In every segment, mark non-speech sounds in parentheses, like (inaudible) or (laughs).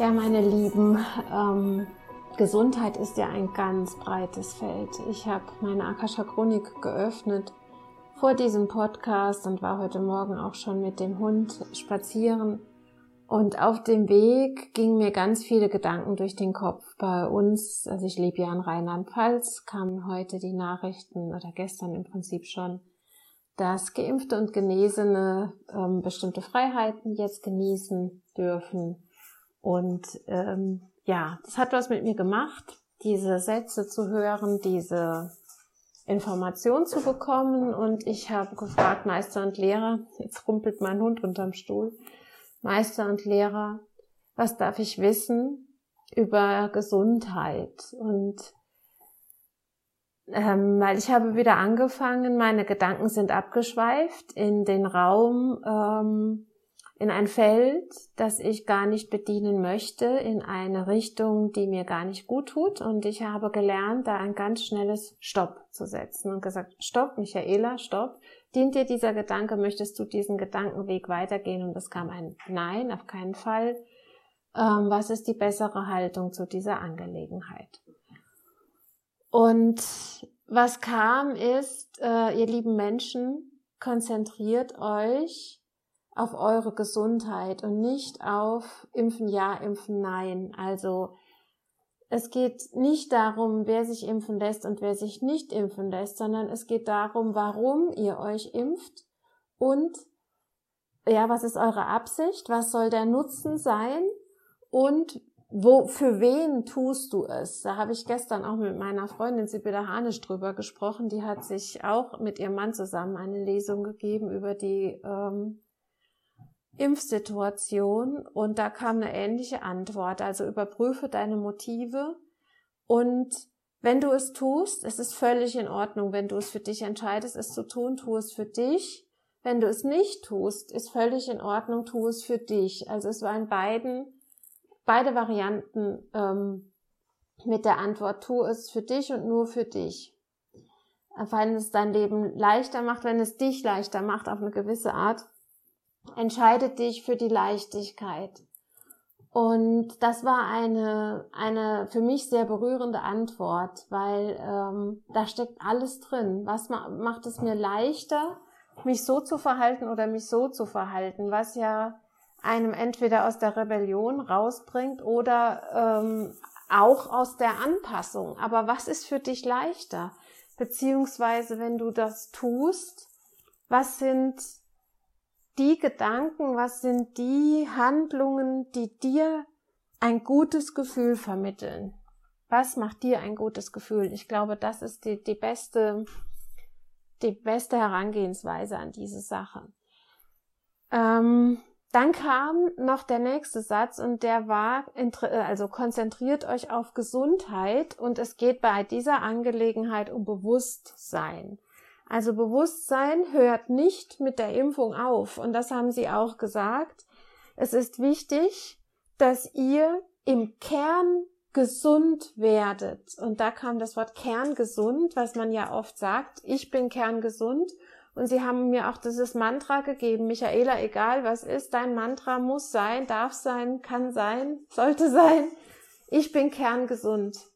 Ja, meine Lieben, ähm, Gesundheit ist ja ein ganz breites Feld. Ich habe meine Akasha Chronik geöffnet vor diesem Podcast und war heute Morgen auch schon mit dem Hund spazieren. Und auf dem Weg gingen mir ganz viele Gedanken durch den Kopf. Bei uns, also ich lebe ja in Rheinland-Pfalz, kamen heute die Nachrichten oder gestern im Prinzip schon, dass Geimpfte und Genesene ähm, bestimmte Freiheiten jetzt genießen dürfen und ähm, ja, das hat was mit mir gemacht, diese Sätze zu hören, diese Information zu bekommen. Und ich habe gefragt, Meister und Lehrer, jetzt rumpelt mein Hund unterm Stuhl, Meister und Lehrer, was darf ich wissen über Gesundheit? Und ähm, weil ich habe wieder angefangen, meine Gedanken sind abgeschweift in den Raum, ähm, in ein Feld, das ich gar nicht bedienen möchte, in eine Richtung, die mir gar nicht gut tut. Und ich habe gelernt, da ein ganz schnelles Stopp zu setzen und gesagt, Stopp, Michaela, Stopp. Dient dir dieser Gedanke? Möchtest du diesen Gedankenweg weitergehen? Und es kam ein Nein, auf keinen Fall. Ähm, was ist die bessere Haltung zu dieser Angelegenheit? Und was kam ist, äh, ihr lieben Menschen, konzentriert euch auf eure Gesundheit und nicht auf Impfen ja, Impfen nein. Also es geht nicht darum, wer sich impfen lässt und wer sich nicht impfen lässt, sondern es geht darum, warum ihr euch impft und ja, was ist eure Absicht? Was soll der Nutzen sein? Und wo, für wen tust du es? Da habe ich gestern auch mit meiner Freundin Sibylle Hanisch drüber gesprochen. Die hat sich auch mit ihrem Mann zusammen eine Lesung gegeben über die ähm, Impfsituation und da kam eine ähnliche Antwort. Also überprüfe deine Motive und wenn du es tust, es ist völlig in Ordnung. Wenn du es für dich entscheidest, es zu tun, tu es für dich. Wenn du es nicht tust, ist völlig in Ordnung, tu es für dich. Also es waren beiden, beide Varianten ähm, mit der Antwort, tu es für dich und nur für dich. Wenn es dein Leben leichter macht, wenn es dich leichter macht auf eine gewisse Art, Entscheide dich für die Leichtigkeit. Und das war eine, eine für mich sehr berührende Antwort, weil ähm, da steckt alles drin. Was ma macht es mir leichter, mich so zu verhalten oder mich so zu verhalten, was ja einem entweder aus der Rebellion rausbringt oder ähm, auch aus der Anpassung. Aber was ist für dich leichter? Beziehungsweise, wenn du das tust, was sind die Gedanken, was sind die Handlungen, die dir ein gutes Gefühl vermitteln? Was macht dir ein gutes Gefühl? Ich glaube, das ist die, die beste, die beste Herangehensweise an diese Sache. Ähm, dann kam noch der nächste Satz und der war, also konzentriert euch auf Gesundheit und es geht bei dieser Angelegenheit um Bewusstsein. Also Bewusstsein hört nicht mit der Impfung auf. Und das haben sie auch gesagt. Es ist wichtig, dass ihr im Kern gesund werdet. Und da kam das Wort kerngesund, was man ja oft sagt. Ich bin kerngesund. Und sie haben mir auch dieses Mantra gegeben. Michaela, egal was ist, dein Mantra muss sein, darf sein, kann sein, sollte sein. Ich bin kerngesund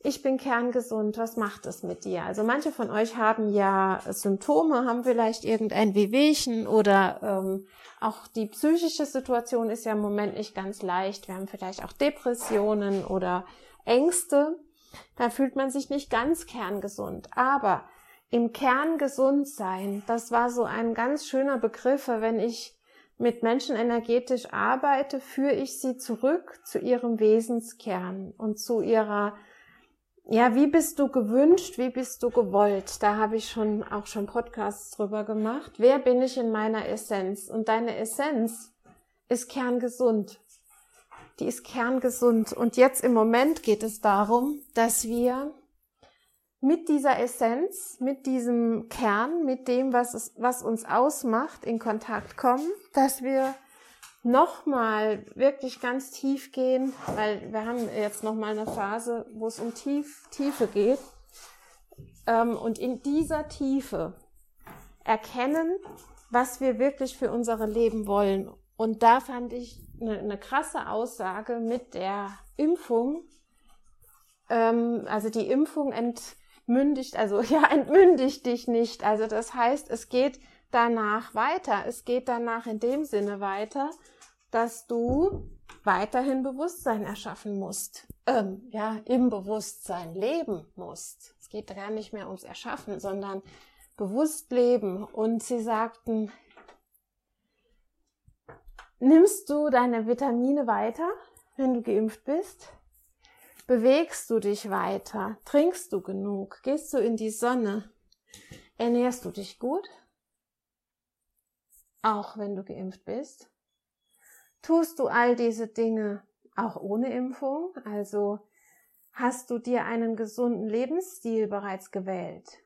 ich bin kerngesund, was macht es mit dir? Also manche von euch haben ja Symptome, haben vielleicht irgendein Wehwehchen oder ähm, auch die psychische Situation ist ja im Moment nicht ganz leicht. Wir haben vielleicht auch Depressionen oder Ängste, da fühlt man sich nicht ganz kerngesund. Aber im Kern gesund sein, das war so ein ganz schöner Begriff, wenn ich mit Menschen energetisch arbeite, führe ich sie zurück zu ihrem Wesenskern und zu ihrer, ja, wie bist du gewünscht, wie bist du gewollt? Da habe ich schon auch schon Podcasts drüber gemacht. Wer bin ich in meiner Essenz? Und deine Essenz ist kerngesund. Die ist kerngesund. Und jetzt im Moment geht es darum, dass wir mit dieser Essenz, mit diesem Kern, mit dem, was, es, was uns ausmacht, in Kontakt kommen, dass wir nochmal wirklich ganz tief gehen, weil wir haben jetzt nochmal eine Phase, wo es um tief, Tiefe geht. Ähm, und in dieser Tiefe erkennen, was wir wirklich für unsere Leben wollen. Und da fand ich eine, eine krasse Aussage mit der Impfung. Ähm, also die Impfung ent, mündigt, also (laughs) ja, entmündigt dich nicht. Also das heißt, es geht danach weiter. Es geht danach in dem Sinne weiter, dass du weiterhin Bewusstsein erschaffen musst. Ähm, ja, im Bewusstsein leben musst. Es geht gar nicht mehr ums Erschaffen, sondern bewusst leben. Und sie sagten, nimmst du deine Vitamine weiter, wenn du geimpft bist? Bewegst du dich weiter? Trinkst du genug? Gehst du in die Sonne? Ernährst du dich gut? Auch wenn du geimpft bist? Tust du all diese Dinge auch ohne Impfung? Also hast du dir einen gesunden Lebensstil bereits gewählt?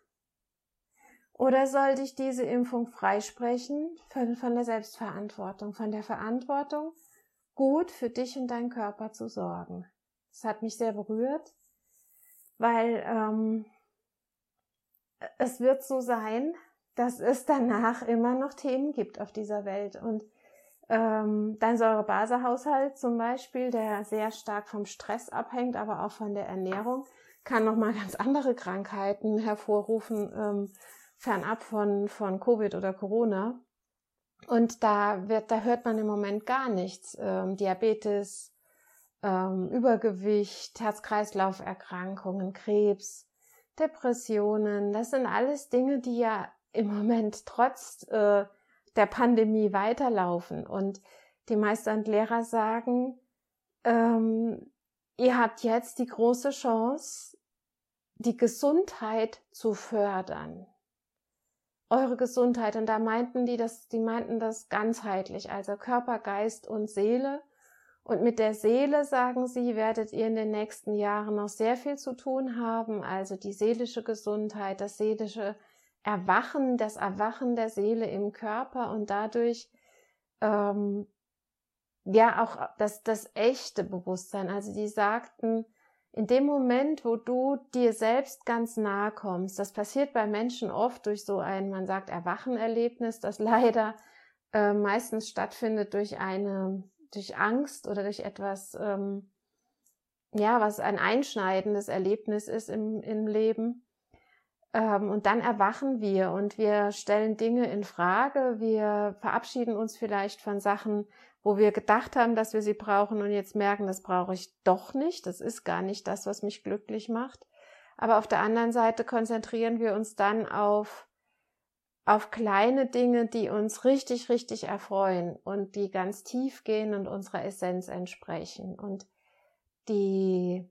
Oder soll dich diese Impfung freisprechen von, der Selbstverantwortung, von der Verantwortung, gut für dich und deinen Körper zu sorgen? Das hat mich sehr berührt, weil ähm, es wird so sein, dass es danach immer noch Themen gibt auf dieser Welt. Und ähm, dein Säurebasehaushalt zum Beispiel, der sehr stark vom Stress abhängt, aber auch von der Ernährung, kann nochmal ganz andere Krankheiten hervorrufen, ähm, fernab von, von Covid oder Corona. Und da wird, da hört man im Moment gar nichts. Ähm, Diabetes, ähm, Übergewicht, Herz-Kreislauf-Erkrankungen, Krebs, Depressionen. Das sind alles Dinge, die ja im Moment trotz äh, der Pandemie weiterlaufen. Und die Meister und Lehrer sagen, ähm, ihr habt jetzt die große Chance, die Gesundheit zu fördern. Eure Gesundheit. Und da meinten die das, die meinten das ganzheitlich, also Körper, Geist und Seele. Und mit der Seele, sagen sie, werdet ihr in den nächsten Jahren noch sehr viel zu tun haben. Also die seelische Gesundheit, das seelische Erwachen, das Erwachen der Seele im Körper und dadurch ähm, ja auch das, das echte Bewusstsein. Also die sagten, in dem Moment, wo du dir selbst ganz nahe kommst, das passiert bei Menschen oft durch so ein, man sagt, Erwachenerlebnis, das (laughs) leider äh, meistens stattfindet durch eine durch Angst oder durch etwas, ähm, ja, was ein einschneidendes Erlebnis ist im, im Leben. Ähm, und dann erwachen wir und wir stellen Dinge in Frage. Wir verabschieden uns vielleicht von Sachen, wo wir gedacht haben, dass wir sie brauchen und jetzt merken, das brauche ich doch nicht. Das ist gar nicht das, was mich glücklich macht. Aber auf der anderen Seite konzentrieren wir uns dann auf auf kleine Dinge, die uns richtig, richtig erfreuen und die ganz tief gehen und unserer Essenz entsprechen. Und die,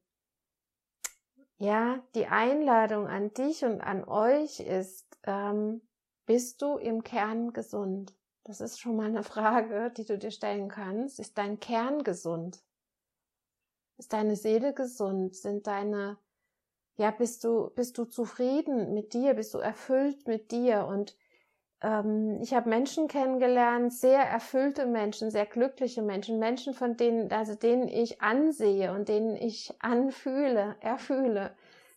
ja, die Einladung an dich und an euch ist, ähm, bist du im Kern gesund? Das ist schon mal eine Frage, die du dir stellen kannst. Ist dein Kern gesund? Ist deine Seele gesund? Sind deine ja, bist du, bist du zufrieden mit dir? Bist du erfüllt mit dir? Und ähm, ich habe Menschen kennengelernt, sehr erfüllte Menschen, sehr glückliche Menschen, Menschen, von denen, also denen ich ansehe und denen ich anfühle, erfühle,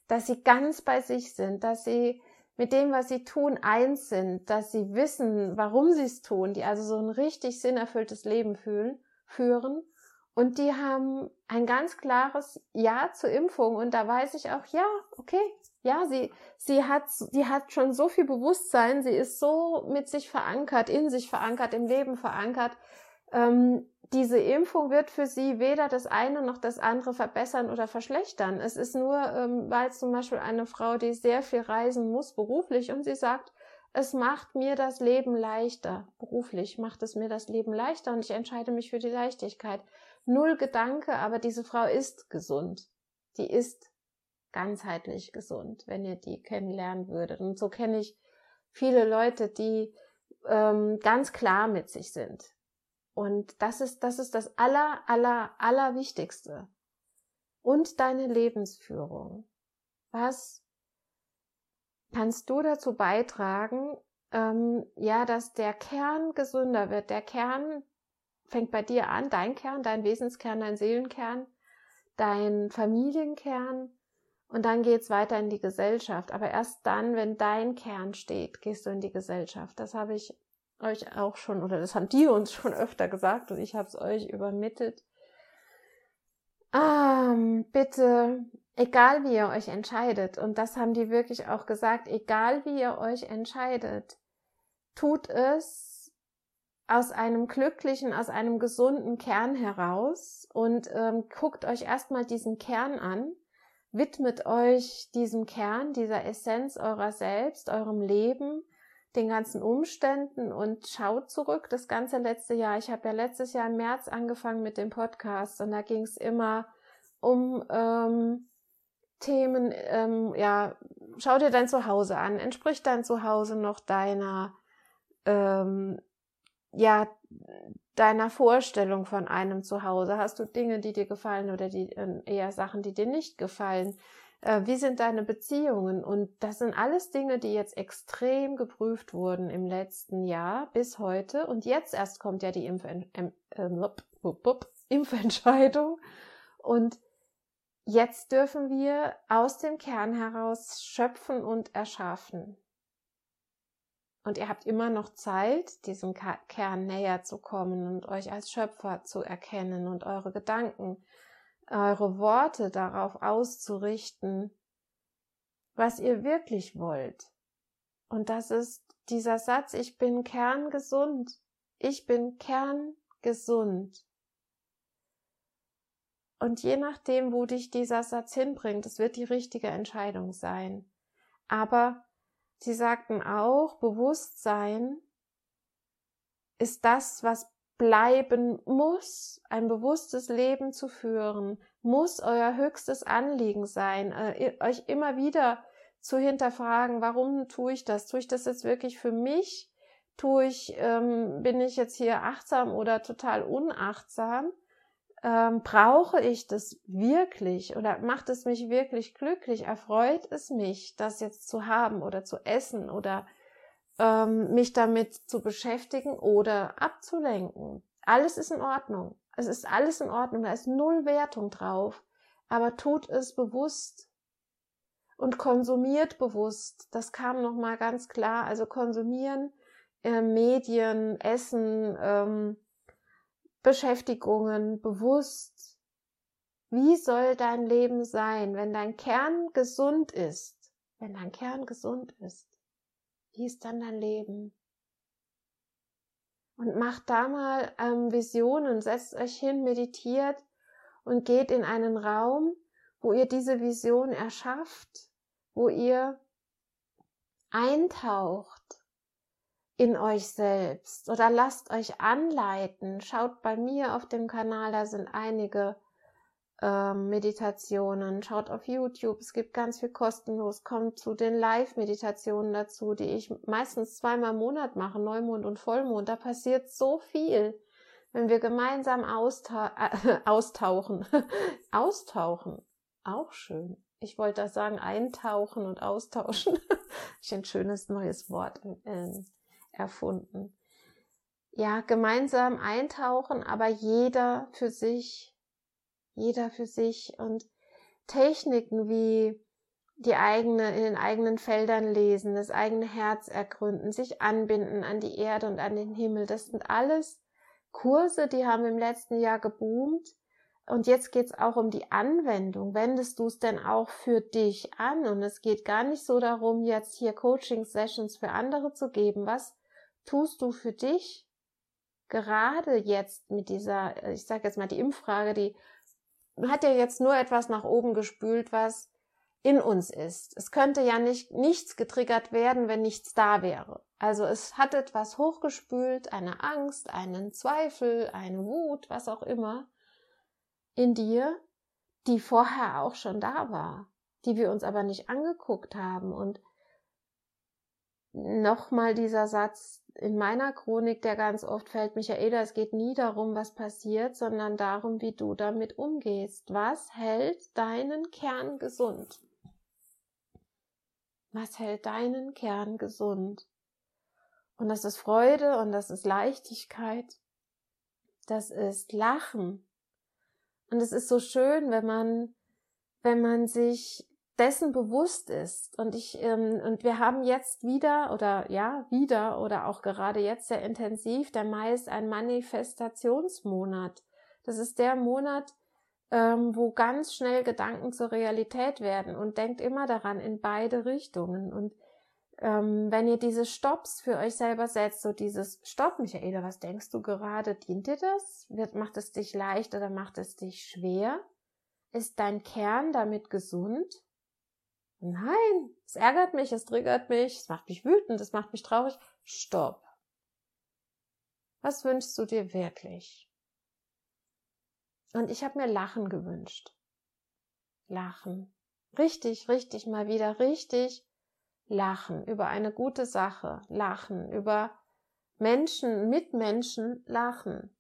dass sie ganz bei sich sind, dass sie mit dem, was sie tun, eins sind, dass sie wissen, warum sie es tun, die also so ein richtig sinnerfülltes Leben fühlen, führen und die haben ein ganz klares Ja zur Impfung. Und da weiß ich auch, ja, okay, ja, sie, sie hat, die hat schon so viel Bewusstsein, sie ist so mit sich verankert, in sich verankert, im Leben verankert. Ähm, diese Impfung wird für sie weder das eine noch das andere verbessern oder verschlechtern. Es ist nur, ähm, weil zum Beispiel eine Frau, die sehr viel reisen muss beruflich und sie sagt, es macht mir das Leben leichter. Beruflich macht es mir das Leben leichter und ich entscheide mich für die Leichtigkeit. Null Gedanke, aber diese Frau ist gesund. Die ist ganzheitlich gesund, wenn ihr die kennenlernen würdet. Und so kenne ich viele Leute, die ähm, ganz klar mit sich sind. Und das ist, das ist das aller, aller, aller Wichtigste. Und deine Lebensführung. Was kannst du dazu beitragen, ähm, ja, dass der Kern gesünder wird? Der Kern fängt bei dir an, dein Kern, dein Wesenskern, dein Seelenkern, dein Familienkern, und dann geht's weiter in die Gesellschaft. Aber erst dann, wenn dein Kern steht, gehst du in die Gesellschaft. Das habe ich euch auch schon, oder das haben die uns schon öfter gesagt und ich habe es euch übermittelt. Ähm, bitte, egal wie ihr euch entscheidet, und das haben die wirklich auch gesagt, egal wie ihr euch entscheidet, tut es aus einem glücklichen, aus einem gesunden Kern heraus und ähm, guckt euch erstmal diesen Kern an widmet euch diesem Kern, dieser Essenz eurer selbst, eurem Leben, den ganzen Umständen und schaut zurück. Das ganze letzte Jahr, ich habe ja letztes Jahr im März angefangen mit dem Podcast und da ging es immer um ähm, Themen, ähm, ja, schau dir dein Zuhause an, entspricht dein Zuhause noch deiner, ähm, ja, deiner Vorstellung von einem Zuhause? Hast du Dinge, die dir gefallen oder die, äh, eher Sachen, die dir nicht gefallen? Äh, wie sind deine Beziehungen? Und das sind alles Dinge, die jetzt extrem geprüft wurden im letzten Jahr bis heute. Und jetzt erst kommt ja die Impf äh, Impfentscheidung. Und jetzt dürfen wir aus dem Kern heraus schöpfen und erschaffen. Und ihr habt immer noch Zeit, diesem Kern näher zu kommen und euch als Schöpfer zu erkennen und eure Gedanken, eure Worte darauf auszurichten, was ihr wirklich wollt. Und das ist dieser Satz, ich bin kerngesund. Ich bin kerngesund. Und je nachdem, wo dich dieser Satz hinbringt, es wird die richtige Entscheidung sein. Aber Sie sagten auch, Bewusstsein ist das, was bleiben muss, ein bewusstes Leben zu führen, muss euer höchstes Anliegen sein, äh, euch immer wieder zu hinterfragen, warum tue ich das? Tue ich das jetzt wirklich für mich? Tue ich, ähm, bin ich jetzt hier achtsam oder total unachtsam? Ähm, brauche ich das wirklich oder macht es mich wirklich glücklich? Erfreut es mich, das jetzt zu haben oder zu essen oder ähm, mich damit zu beschäftigen oder abzulenken? Alles ist in Ordnung. Es ist alles in Ordnung. Da ist null Wertung drauf. Aber tut es bewusst und konsumiert bewusst. Das kam noch mal ganz klar. Also konsumieren, äh, Medien, Essen, ähm, Beschäftigungen bewusst. Wie soll dein Leben sein, wenn dein Kern gesund ist? Wenn dein Kern gesund ist, wie ist dann dein Leben? Und macht da mal ähm, Visionen, setzt euch hin, meditiert und geht in einen Raum, wo ihr diese Vision erschafft, wo ihr eintaucht in euch selbst oder lasst euch anleiten. Schaut bei mir auf dem Kanal, da sind einige äh, Meditationen. Schaut auf YouTube, es gibt ganz viel kostenlos. Kommt zu den Live-Meditationen dazu, die ich meistens zweimal im Monat mache, Neumond und Vollmond. Da passiert so viel, wenn wir gemeinsam austau äh, (laughs) austauchen. (laughs) austauchen, auch schön. Ich wollte das sagen, eintauchen und austauschen. (laughs) ich ein schönes neues Wort. Ähm, erfunden. Ja, gemeinsam eintauchen, aber jeder für sich, jeder für sich und Techniken wie die eigene, in den eigenen Feldern lesen, das eigene Herz ergründen, sich anbinden an die Erde und an den Himmel. Das sind alles Kurse, die haben im letzten Jahr geboomt. Und jetzt geht's auch um die Anwendung. Wendest du es denn auch für dich an? Und es geht gar nicht so darum, jetzt hier Coaching-Sessions für andere zu geben. Was tust du für dich? gerade jetzt mit dieser, ich sage jetzt mal die Impffrage, die hat ja jetzt nur etwas nach oben gespült, was in uns ist. Es könnte ja nicht nichts getriggert werden, wenn nichts da wäre. Also es hat etwas hochgespült, eine Angst, einen Zweifel, eine Wut, was auch immer in dir, die vorher auch schon da war, die wir uns aber nicht angeguckt haben und nochmal dieser Satz in meiner Chronik, der ganz oft fällt, Michaela, es geht nie darum, was passiert, sondern darum, wie du damit umgehst. Was hält deinen Kern gesund? Was hält deinen Kern gesund? Und das ist Freude und das ist Leichtigkeit. Das ist Lachen. Und es ist so schön, wenn man, wenn man sich dessen bewusst ist. Und ich, ähm, und wir haben jetzt wieder oder ja, wieder oder auch gerade jetzt sehr intensiv, der Mai ist ein Manifestationsmonat. Das ist der Monat, ähm, wo ganz schnell Gedanken zur Realität werden und denkt immer daran in beide Richtungen. Und ähm, wenn ihr diese Stops für euch selber setzt, so dieses Stopp, Michaela, was denkst du gerade? Dient dir das? Wird, macht es dich leicht oder macht es dich schwer? Ist dein Kern damit gesund? Nein, es ärgert mich, es triggert mich, es macht mich wütend, es macht mich traurig. Stopp. Was wünschst du dir wirklich? Und ich habe mir Lachen gewünscht. Lachen. Richtig, richtig, mal wieder richtig lachen über eine gute Sache, lachen über Menschen, Mitmenschen lachen.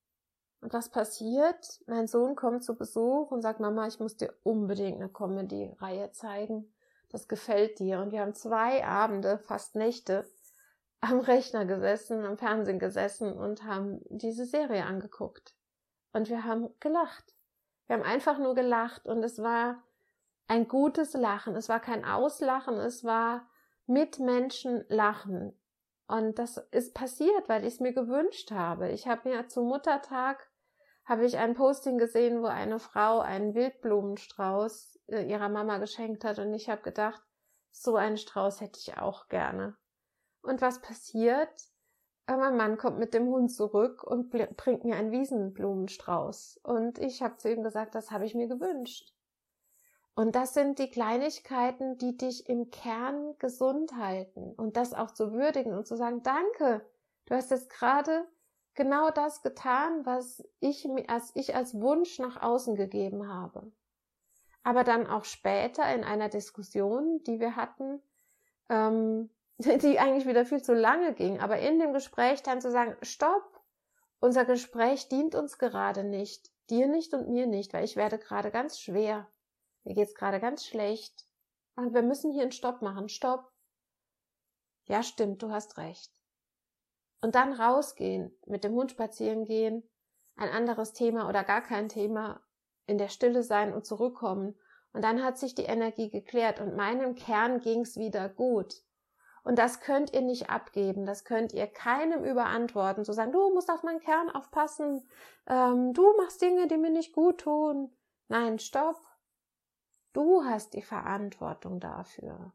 Und was passiert? Mein Sohn kommt zu Besuch und sagt, Mama, ich muss dir unbedingt eine Comedy-Reihe zeigen das gefällt dir. Und wir haben zwei Abende, fast Nächte, am Rechner gesessen, am Fernsehen gesessen und haben diese Serie angeguckt. Und wir haben gelacht. Wir haben einfach nur gelacht und es war ein gutes Lachen. Es war kein Auslachen, es war mit Menschen lachen. Und das ist passiert, weil ich es mir gewünscht habe. Ich habe mir zum Muttertag habe ich ein Posting gesehen, wo eine Frau einen Wildblumenstrauß ihrer Mama geschenkt hat und ich habe gedacht, so einen Strauß hätte ich auch gerne. Und was passiert? Äh, mein Mann kommt mit dem Hund zurück und bringt mir einen Wiesenblumenstrauß. Und ich habe zu ihm gesagt, das habe ich mir gewünscht. Und das sind die Kleinigkeiten, die dich im Kern gesund halten. Und das auch zu würdigen und zu sagen, danke, du hast jetzt gerade genau das getan, was ich, als ich als Wunsch nach außen gegeben habe. Aber dann auch später in einer Diskussion, die wir hatten, ähm, (laughs) die eigentlich wieder viel zu lange ging, aber in dem Gespräch dann zu sagen, stopp, unser Gespräch dient uns gerade nicht, dir nicht und mir nicht, weil ich werde gerade ganz schwer, mir geht's gerade ganz schlecht und wir müssen hier einen Stopp machen, stopp. Ja, stimmt, du hast recht. Und dann rausgehen, mit dem Hund spazieren gehen, ein anderes Thema oder gar kein Thema, in der Stille sein und zurückkommen. Und dann hat sich die Energie geklärt und meinem Kern ging's wieder gut. Und das könnt ihr nicht abgeben, das könnt ihr keinem überantworten, zu sagen, du musst auf meinen Kern aufpassen, ähm, du machst Dinge, die mir nicht gut tun. Nein, stopp. Du hast die Verantwortung dafür.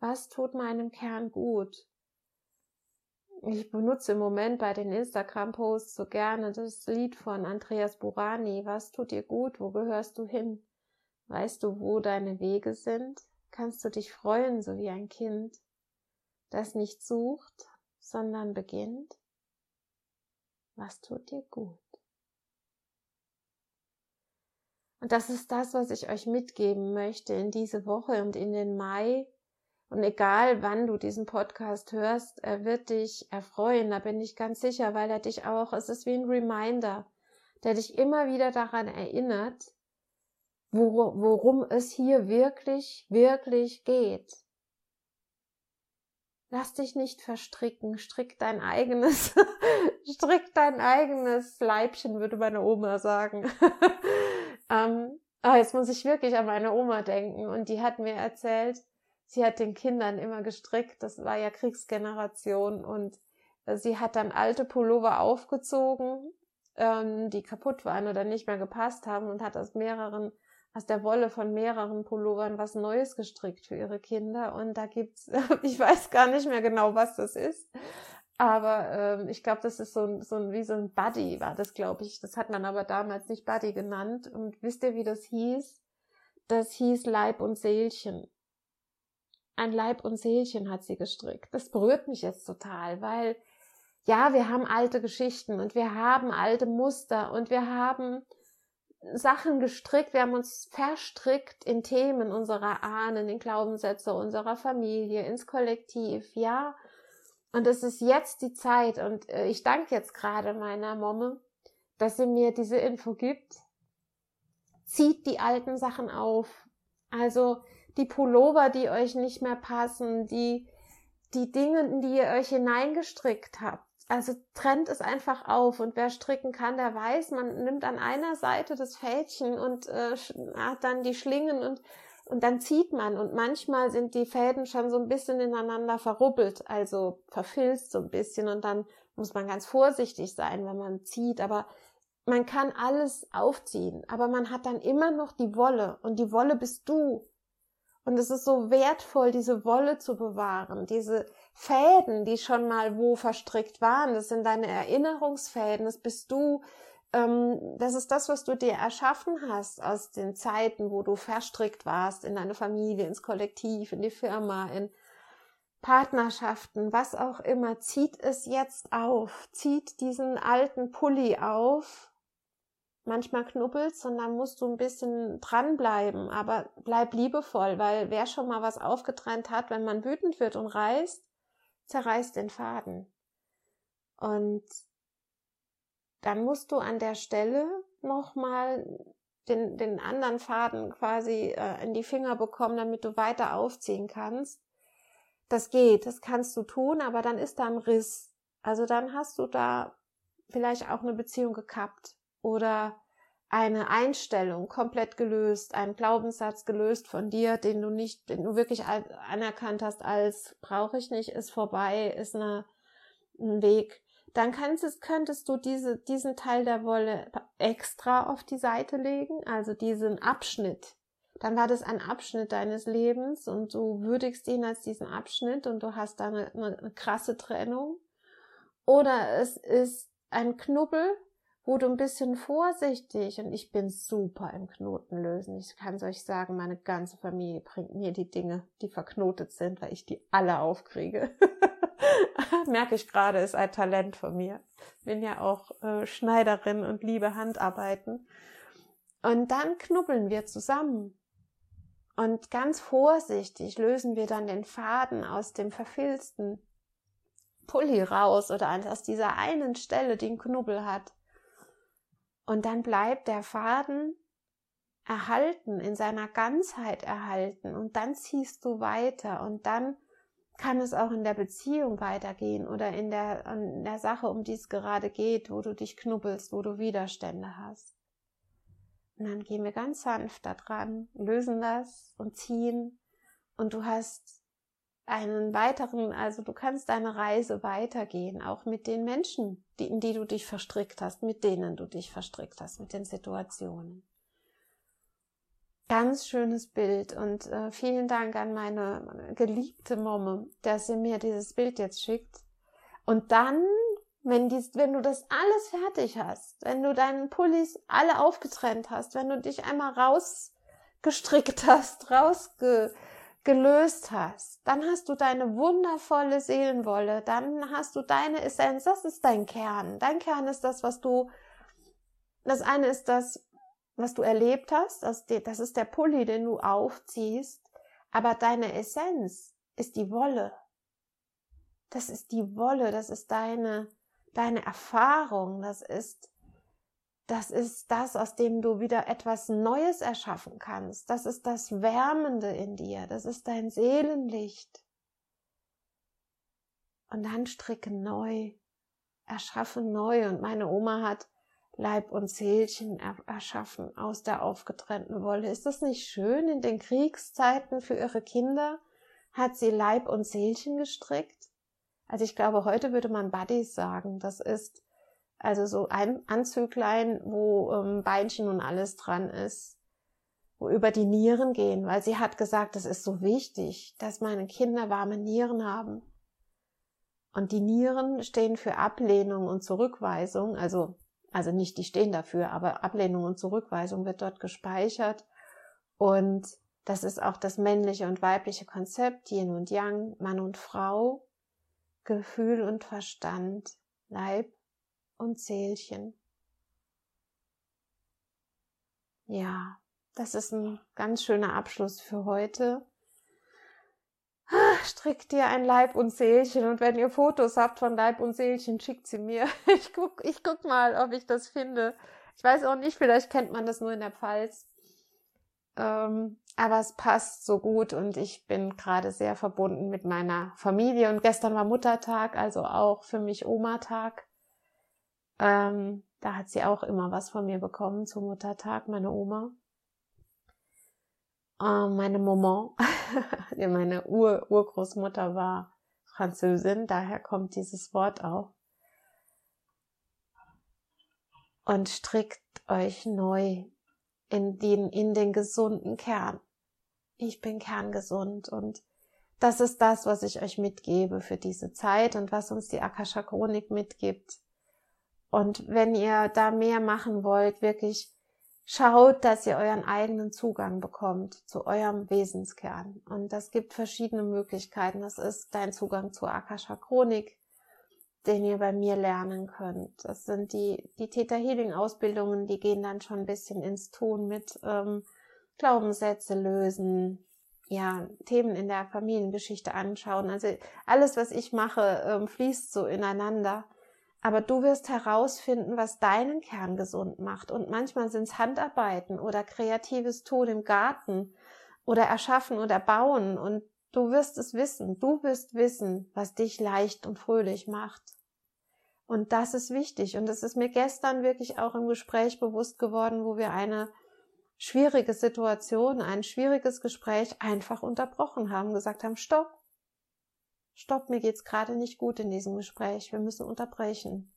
Was tut meinem Kern gut? Ich benutze im Moment bei den Instagram-Posts so gerne das Lied von Andreas Burani. Was tut dir gut? Wo gehörst du hin? Weißt du, wo deine Wege sind? Kannst du dich freuen, so wie ein Kind, das nicht sucht, sondern beginnt? Was tut dir gut? Und das ist das, was ich euch mitgeben möchte in diese Woche und in den Mai, und egal wann du diesen Podcast hörst, er wird dich erfreuen, da bin ich ganz sicher, weil er dich auch, es ist wie ein Reminder, der dich immer wieder daran erinnert, worum es hier wirklich, wirklich geht. Lass dich nicht verstricken, strick dein eigenes, (laughs) strick dein eigenes Leibchen, würde meine Oma sagen. (laughs) ähm, aber jetzt muss ich wirklich an meine Oma denken und die hat mir erzählt, sie hat den Kindern immer gestrickt, das war ja Kriegsgeneration und äh, sie hat dann alte Pullover aufgezogen, ähm, die kaputt waren oder nicht mehr gepasst haben und hat aus mehreren, aus der Wolle von mehreren Pullovern was Neues gestrickt für ihre Kinder und da gibt's, (laughs) ich weiß gar nicht mehr genau, was das ist, Aber ähm, ich glaube, das ist so ein, so ein, wie so ein Buddy, war das, glaube ich. Das hat man aber damals nicht Buddy genannt. Und wisst ihr, wie das hieß? Das hieß Leib und Seelchen. Ein Leib und Seelchen hat sie gestrickt. Das berührt mich jetzt total, weil ja, wir haben alte Geschichten und wir haben alte Muster und wir haben Sachen gestrickt, wir haben uns verstrickt in Themen unserer Ahnen, in Glaubenssätze unserer Familie, ins Kollektiv, ja. Und es ist jetzt die Zeit und äh, ich danke jetzt gerade meiner Momme, dass sie mir diese Info gibt. Zieht die alten Sachen auf. Also die Pullover, die euch nicht mehr passen, die, die Dinge, in die ihr euch hineingestrickt habt. Also trennt es einfach auf. Und wer stricken kann, der weiß, man nimmt an einer Seite das Fädchen und äh, hat dann die Schlingen und und dann zieht man. Und manchmal sind die Fäden schon so ein bisschen ineinander verrubbelt, also verfilzt so ein bisschen. Und dann muss man ganz vorsichtig sein, wenn man zieht, aber man kann alles aufziehen, aber man hat dann immer noch die Wolle. Und die Wolle bist du. Und es ist so wertvoll, diese Wolle zu bewahren, diese Fäden, die schon mal wo verstrickt waren, das sind deine Erinnerungsfäden, das bist du, ähm, das ist das, was du dir erschaffen hast aus den Zeiten, wo du verstrickt warst in deine Familie, ins Kollektiv, in die Firma, in Partnerschaften, was auch immer, zieht es jetzt auf, zieht diesen alten Pulli auf. Manchmal knubbelt's und dann musst du ein bisschen dranbleiben, aber bleib liebevoll, weil wer schon mal was aufgetrennt hat, wenn man wütend wird und reißt, zerreißt den Faden. Und dann musst du an der Stelle nochmal den, den anderen Faden quasi äh, in die Finger bekommen, damit du weiter aufziehen kannst. Das geht, das kannst du tun, aber dann ist da ein Riss. Also dann hast du da vielleicht auch eine Beziehung gekappt oder eine Einstellung komplett gelöst, einen Glaubenssatz gelöst von dir, den du nicht, den du wirklich anerkannt hast als brauche ich nicht, ist vorbei, ist eine, ein Weg dann kannst, könntest du diese, diesen Teil der Wolle extra auf die Seite legen, also diesen Abschnitt. Dann war das ein Abschnitt deines Lebens und du würdigst ihn als diesen Abschnitt und du hast da eine, eine, eine krasse Trennung. Oder es ist ein Knubbel, wo du ein bisschen vorsichtig und ich bin super im Knoten lösen. Ich kann es euch sagen, meine ganze Familie bringt mir die Dinge, die verknotet sind, weil ich die alle aufkriege. (laughs) Merke ich gerade, ist ein Talent von mir. Bin ja auch äh, Schneiderin und liebe Handarbeiten. Und dann knubbeln wir zusammen. Und ganz vorsichtig lösen wir dann den Faden aus dem verfilzten Pulli raus oder aus dieser einen Stelle, die einen Knubbel hat. Und dann bleibt der Faden erhalten, in seiner Ganzheit erhalten. Und dann ziehst du weiter und dann kann es auch in der Beziehung weitergehen oder in der, in der Sache, um die es gerade geht, wo du dich knubbelst, wo du Widerstände hast. Und dann gehen wir ganz sanft da dran, lösen das und ziehen und du hast einen weiteren, also du kannst deine Reise weitergehen, auch mit den Menschen, die, in die du dich verstrickt hast, mit denen du dich verstrickt hast, mit den Situationen. Ganz schönes Bild und äh, vielen Dank an meine geliebte Momme, dass sie mir dieses Bild jetzt schickt. Und dann, wenn, dies, wenn du das alles fertig hast, wenn du deinen Pullis alle aufgetrennt hast, wenn du dich einmal rausgestrickt hast, rausgelöst hast, dann hast du deine wundervolle Seelenwolle, dann hast du deine Essenz, das ist dein Kern. Dein Kern ist das, was du, das eine ist das, was du erlebt hast, das, das ist der Pulli, den du aufziehst, aber deine Essenz ist die Wolle. Das ist die Wolle, das ist deine, deine Erfahrung, das ist, das ist das, aus dem du wieder etwas Neues erschaffen kannst. Das ist das Wärmende in dir, das ist dein Seelenlicht. Und dann stricke neu, erschaffe neu. Und meine Oma hat Leib und Seelchen erschaffen aus der aufgetrennten Wolle. Ist das nicht schön? In den Kriegszeiten für ihre Kinder hat sie Leib und Seelchen gestrickt. Also ich glaube, heute würde man Buddies sagen. Das ist also so ein Anzüglein, wo ähm, Beinchen und alles dran ist, wo über die Nieren gehen, weil sie hat gesagt, das ist so wichtig, dass meine Kinder warme Nieren haben. Und die Nieren stehen für Ablehnung und Zurückweisung, also, also nicht die stehen dafür, aber Ablehnung und Zurückweisung wird dort gespeichert. Und das ist auch das männliche und weibliche Konzept, Yin und Yang, Mann und Frau, Gefühl und Verstand, Leib und Seelchen. Ja, das ist ein ganz schöner Abschluss für heute. Strickt dir ein Leib und Seelchen und wenn ihr Fotos habt von Leib und Seelchen, schickt sie mir. (laughs) Ich guck, ich guck mal, ob ich das finde. Ich weiß auch nicht, vielleicht kennt man das nur in der Pfalz. Ähm, aber es passt so gut und ich bin gerade sehr verbunden mit meiner Familie. Und gestern war Muttertag, also auch für mich Oma-Tag. Ähm, da hat sie auch immer was von mir bekommen zum Muttertag, meine Oma. Äh, meine Maman, (laughs) meine Ur Urgroßmutter war Französin, daher kommt dieses Wort auch. Und strickt euch neu in den, in den gesunden Kern. Ich bin kerngesund und das ist das, was ich euch mitgebe für diese Zeit und was uns die Akasha Chronik mitgibt. Und wenn ihr da mehr machen wollt, wirklich schaut, dass ihr euren eigenen Zugang bekommt zu eurem Wesenskern. Und das gibt verschiedene Möglichkeiten. Das ist dein Zugang zur Akasha Chronik, den ihr bei mir lernen könnt. Das sind die, die Theta Healing Ausbildungen, die gehen dann schon ein bisschen ins Tun mit ähm, Glaubenssätze lösen, ja, Themen in der Familiengeschichte anschauen. Also alles, was ich mache, ähm, fließt so ineinander. Aber du wirst herausfinden, was deinen Kern gesund macht. Und manchmal sind es Handarbeiten oder kreatives Tun im Garten oder erschaffen oder bauen. Und du wirst es wissen. Du wirst wissen, was dich leicht und fröhlich macht. Und das ist wichtig. Und es ist mir gestern wirklich auch im Gespräch bewusst geworden, wo wir eine schwierige Situation, ein schwieriges Gespräch einfach unterbrochen haben, gesagt haben, stopp, stopp, mir geht's gerade nicht gut in diesem Gespräch, wir müssen unterbrechen.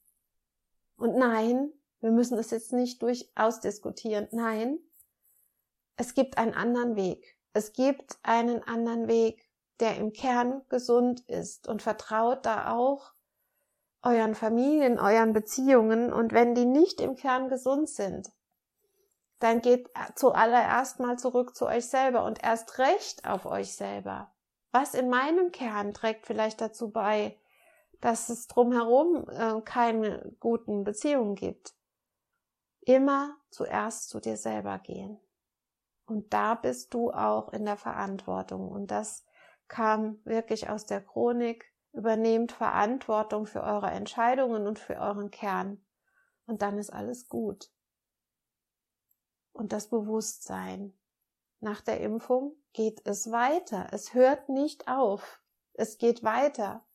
Und nein, wir müssen es jetzt nicht durchaus diskutieren. Nein, es gibt einen anderen Weg. Es gibt einen anderen Weg, der im Kern gesund ist und vertraut da auch euren Familien, euren Beziehungen. Und wenn die nicht im Kern gesund sind, dann geht zuallererst mal zurück zu euch selber und erst recht auf euch selber. Was in meinem Kern trägt vielleicht dazu bei, dass es drumherum äh, keine guten Beziehungen gibt? Immer zuerst zu dir selber gehen. Und da bist du auch in der Verantwortung. Und das kam wirklich aus der Chronik. Übernehmt Verantwortung für eure Entscheidungen und für euren Kern. Und dann ist alles gut. Und das Bewusstsein, nach der Impfung geht es weiter. Es hört nicht auf. Es geht weiter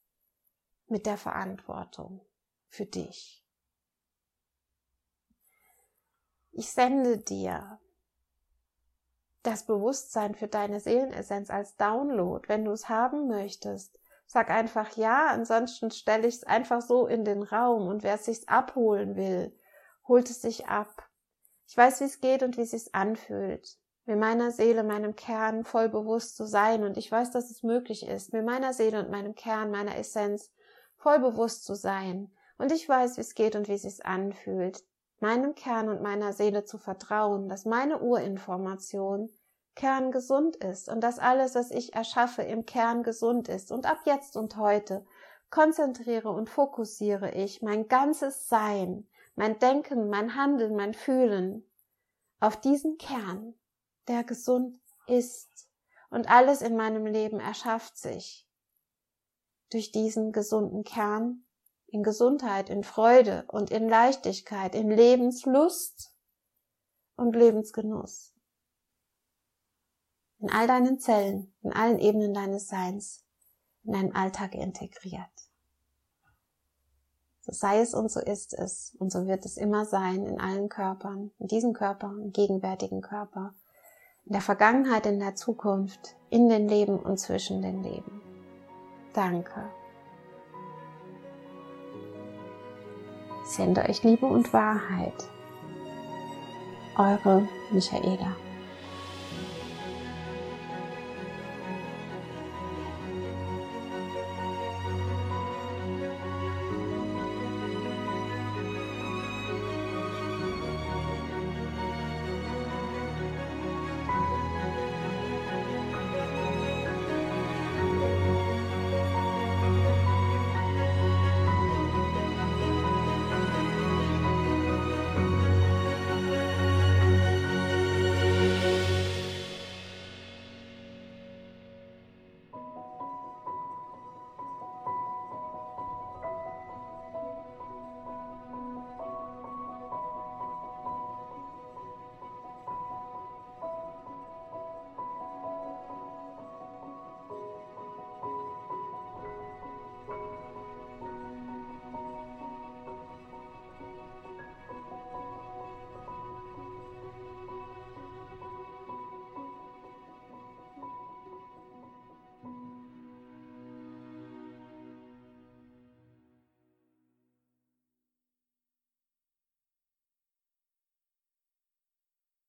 mit der Verantwortung für dich. Ich sende dir das Bewusstsein für deine Seelenessenz als Download, wenn du es haben möchtest. Sag einfach ja, ansonsten stelle ich es einfach so in den Raum und wer es sich abholen will, holt es sich ab. Ich weiß, wie es geht und wie es sich anfühlt mir meiner Seele, meinem Kern voll bewusst zu sein. Und ich weiß, dass es möglich ist, mir meiner Seele und meinem Kern, meiner Essenz voll bewusst zu sein. Und ich weiß, wie es geht und wie es sich anfühlt, meinem Kern und meiner Seele zu vertrauen, dass meine Urinformation kerngesund ist und dass alles, was ich erschaffe, im Kern gesund ist. Und ab jetzt und heute konzentriere und fokussiere ich mein ganzes Sein, mein Denken, mein Handeln, mein Fühlen auf diesen Kern, der gesund ist. Und alles in meinem Leben erschafft sich durch diesen gesunden Kern in Gesundheit, in Freude und in Leichtigkeit, in Lebenslust und Lebensgenuss. In all deinen Zellen, in allen Ebenen deines Seins, in deinen Alltag integriert. So sei es und so ist es und so wird es immer sein in allen Körpern, in diesem Körper, im gegenwärtigen Körper in der Vergangenheit, in der Zukunft, in den Leben und zwischen den Leben. Danke. Sende euch Liebe und Wahrheit. Eure Michaela.